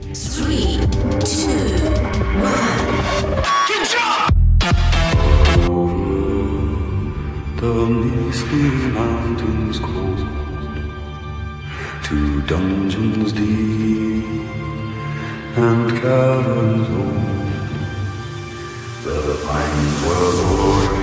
Three, two, one. The misty mountains cold To dungeons deep And caverns old The pines were roaring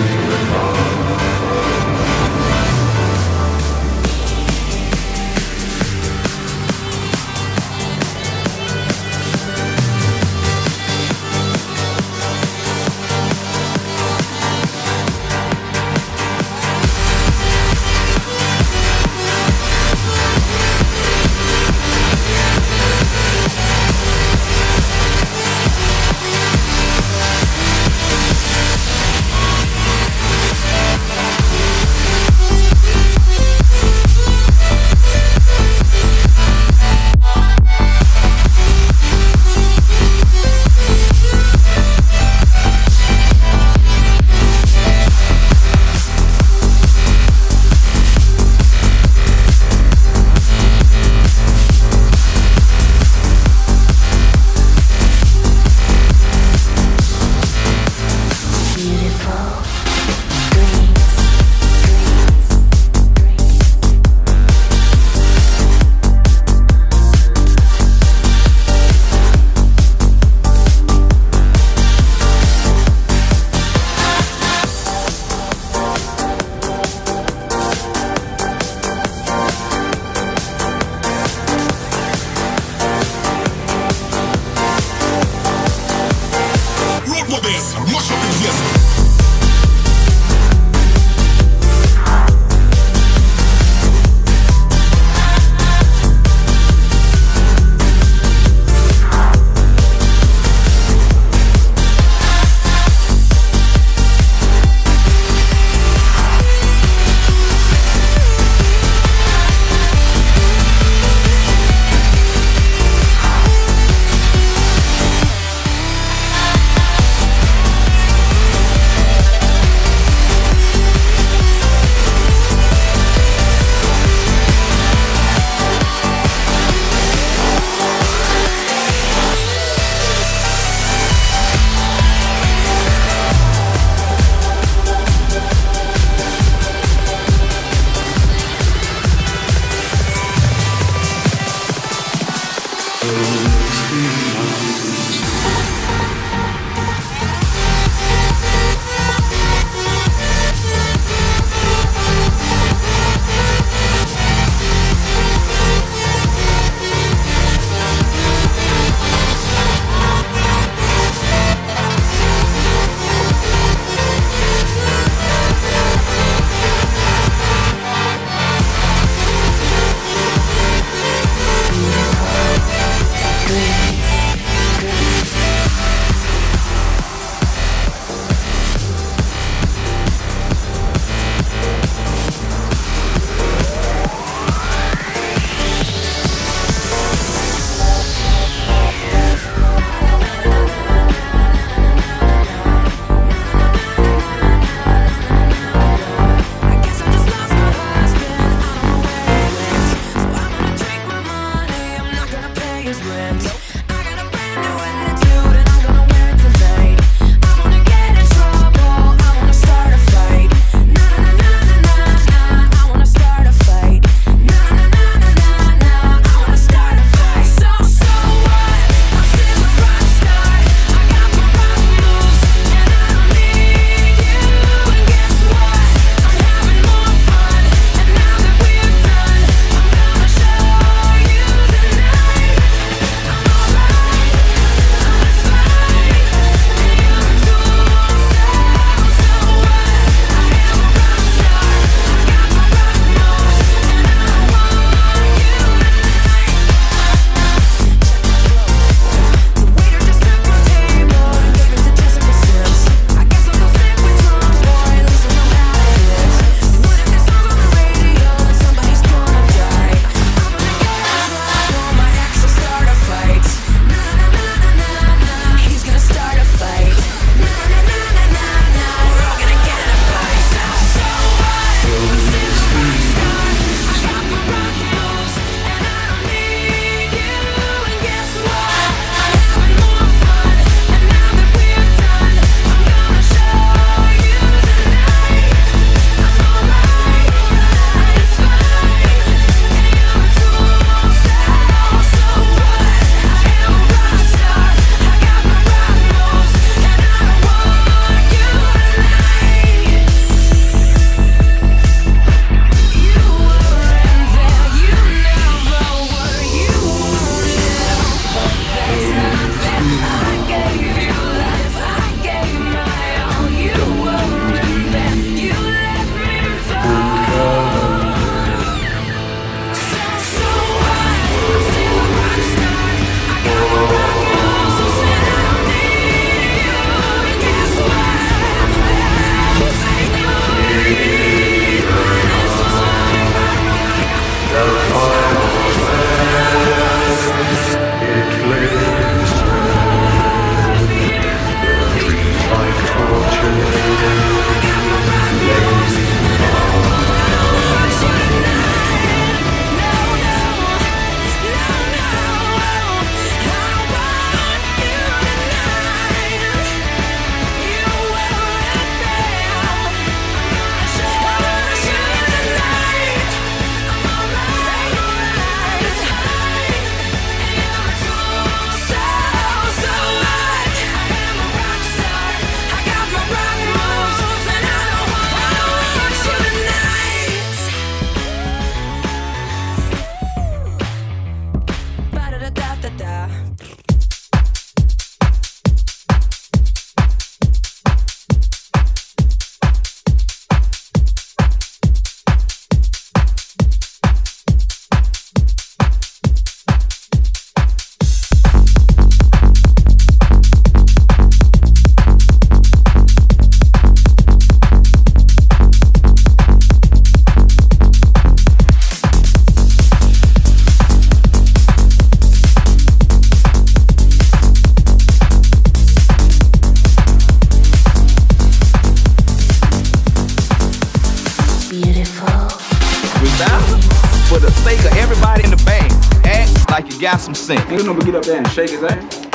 you got some no get up there and shake his ass.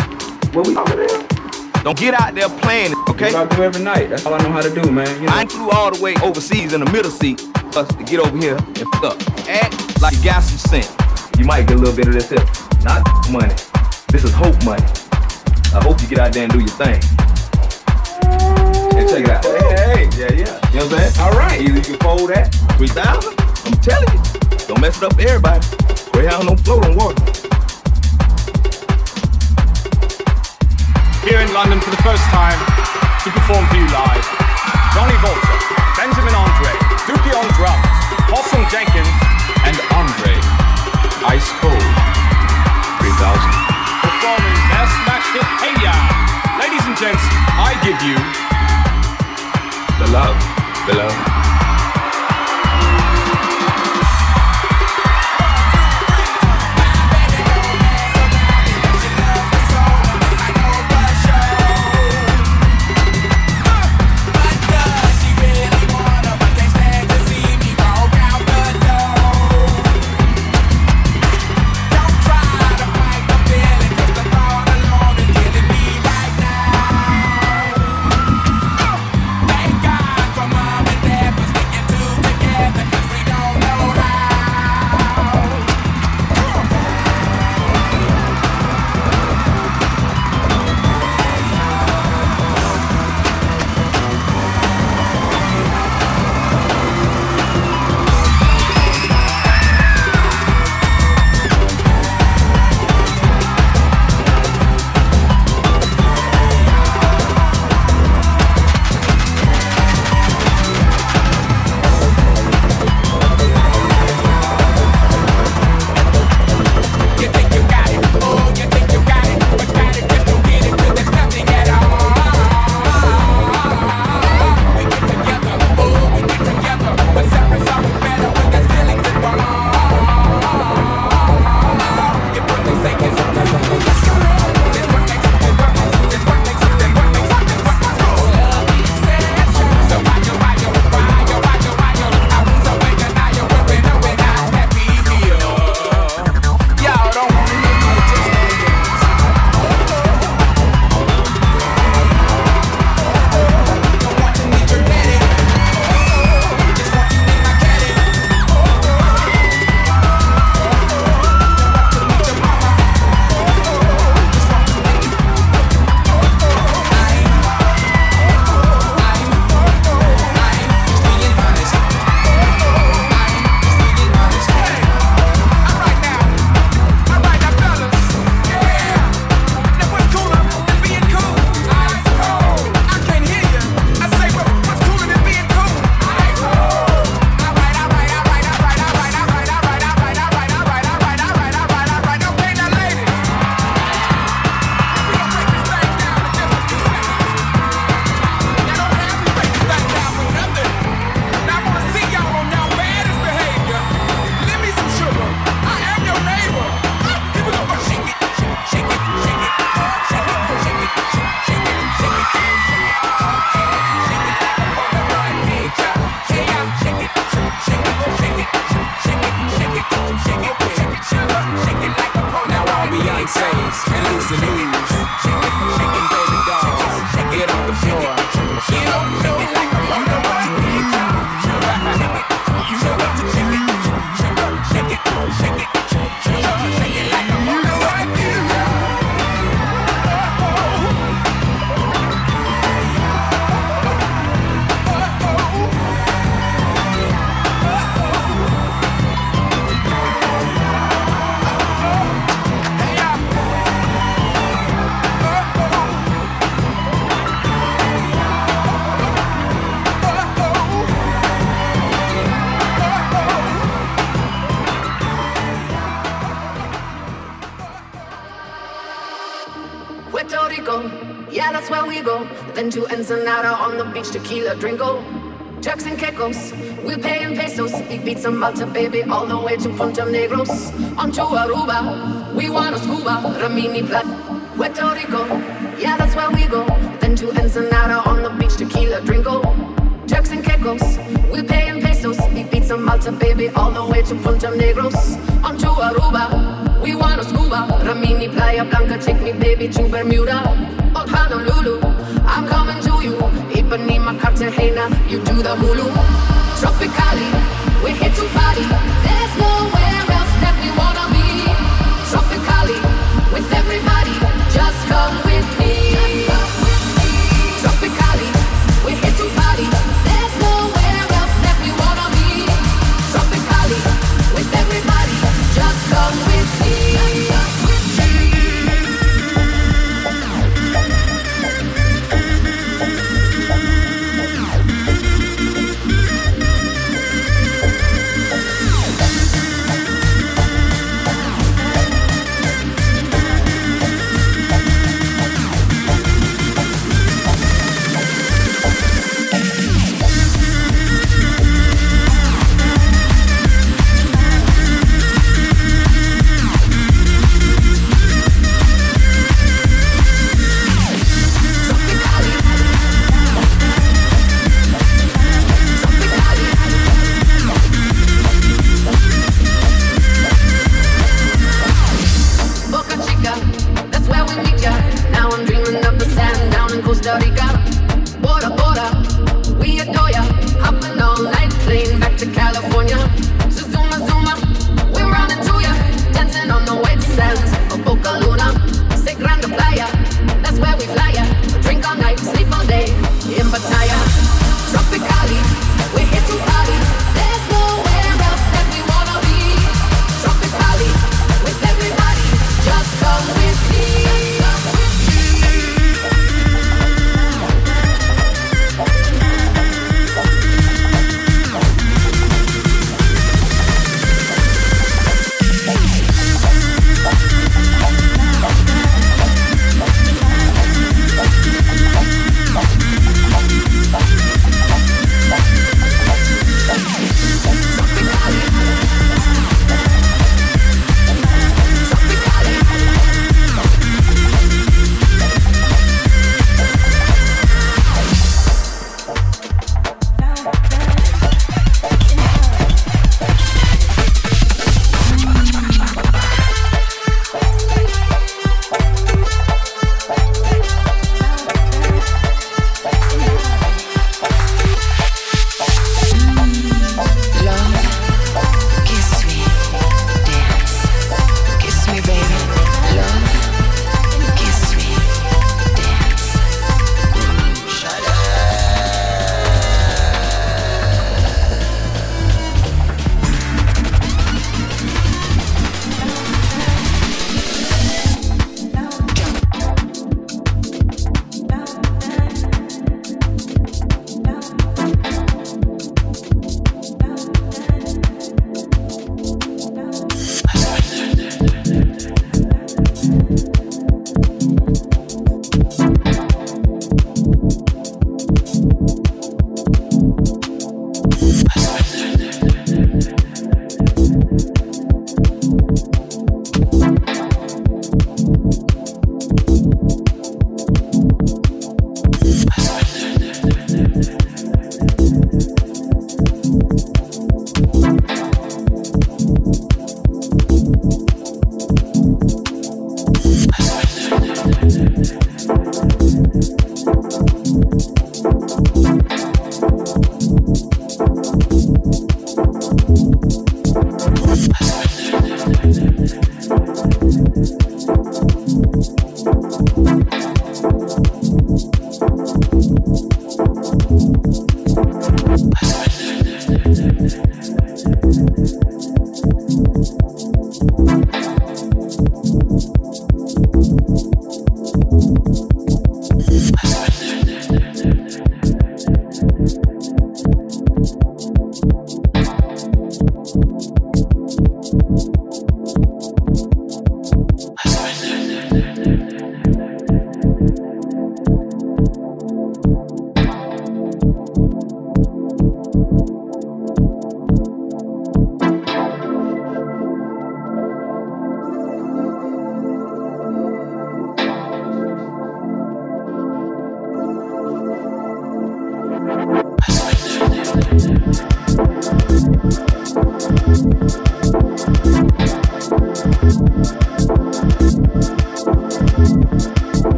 What we over there? Don't get out there playing it, okay? What I do every night. That's all I know how to do, man. You know? I ain't flew all the way overseas in the middle seat for us to get over here and fuck up. Act like you got some sense. You might get a little bit of this here. Not money. This is hope money. I hope you get out there and do your thing. And check it out. Hey, hey, yeah, yeah. You know what I'm saying? All right. Either you can fold that, 3,000. I'm telling you. Don't mess it up for everybody. Greyhound don't float on water. Here in London for the first time to perform for you live. Johnny Volta, Benjamin Andre, Dookie on drums, Possum Jenkins, and Andre. Ice Cold. 3000. Performing their smash hit Hey Ya. Ladies and gents, I give you The love. The love. Ibiza, Malta, baby, all the way to Punta Negros. On to Aruba, we wanna scuba. Ramini, Plat, Puerto Rico, yeah, that's where we go. Then to Ensenada on the beach, tequila, drinko. Turks and Caicos, we'll pay in pesos. Ibiza, Malta, baby, all the way to Punta Negros. On to Aruba, we wanna scuba. Ramini, Playa Blanca, take me, baby, to Bermuda. Or Honolulu, I'm coming to you. Ipanema, Cartagena, you do the Hulu. Tropicali, to. There's nowhere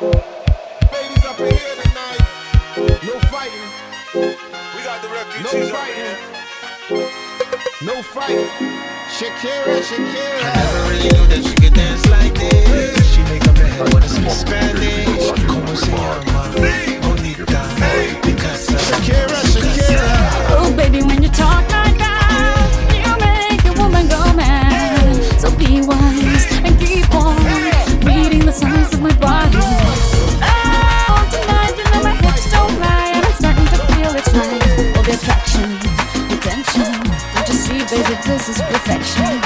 Ladies up in here tonight. No fighting. We got the refugees. No fighting. No fighting. Shakira, Shakira. I never really knew that she could dance like this. She make a man wanna speak Spanish. Como se llama? Bonita. this is perfection.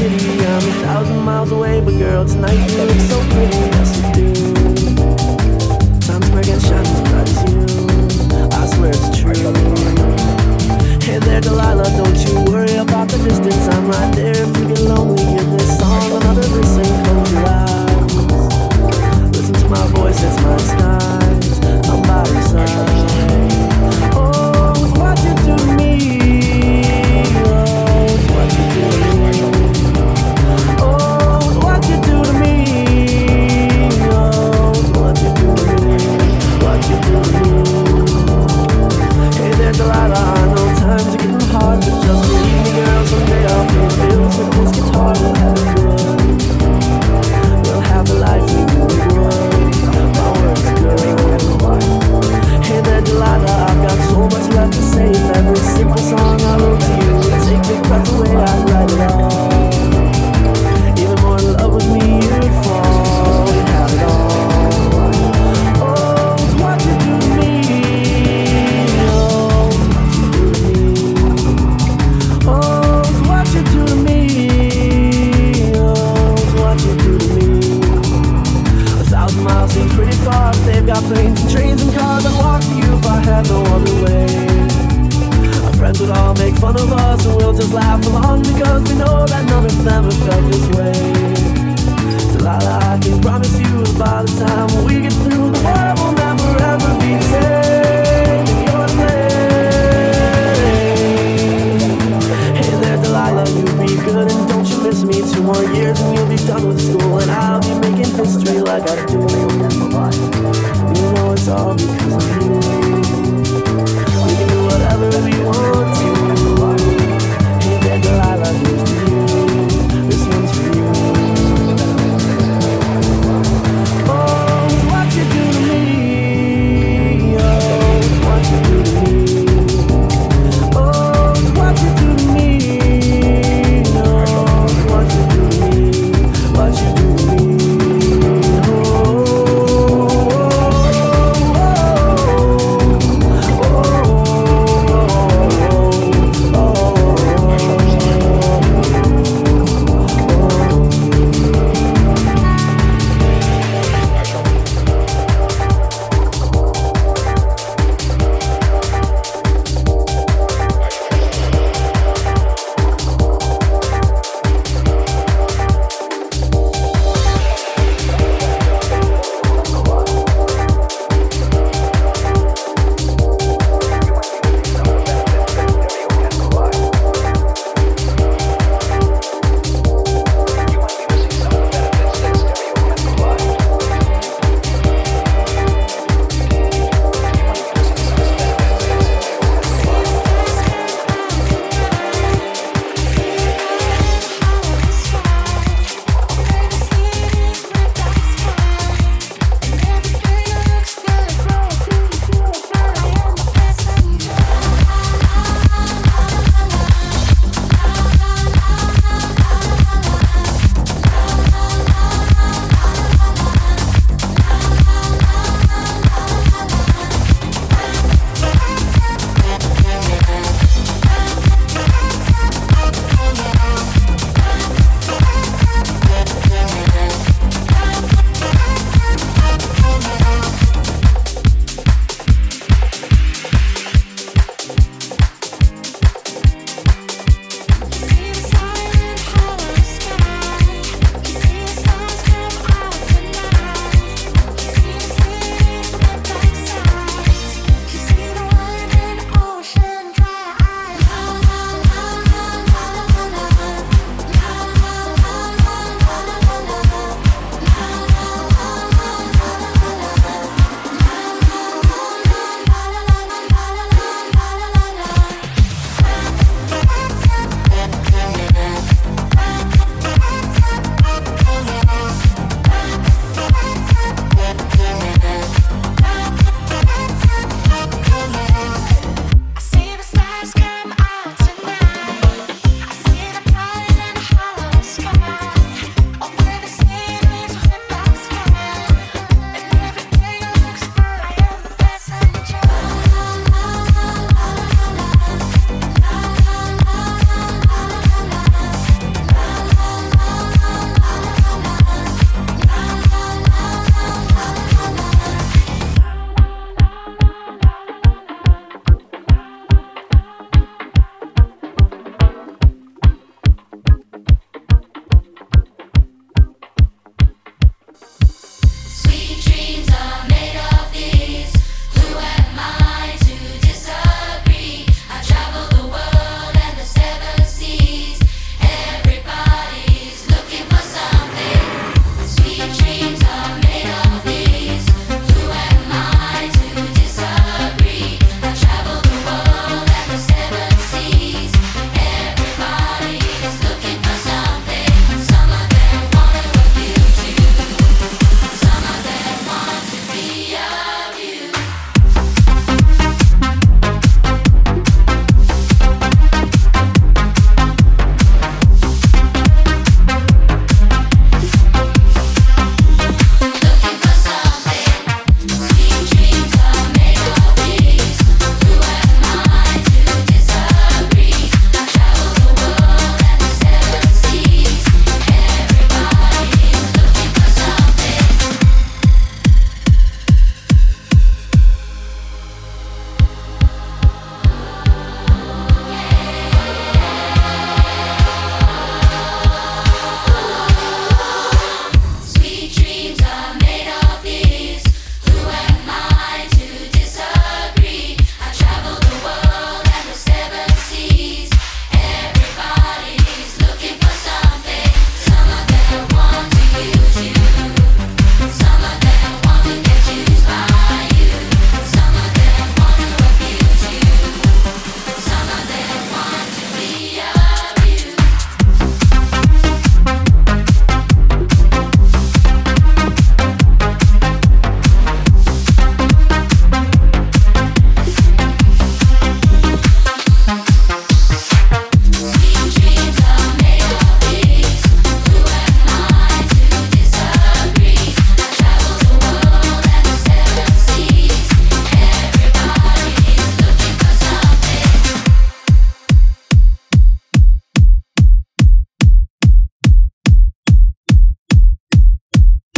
city. I'm a thousand miles away, but girl, tonight you look so pretty. Yes, you do. Times Square I get shot as you. I swear it's true. Hey there, Delilah, don't you worry about the distance. I'm right there if you get lonely.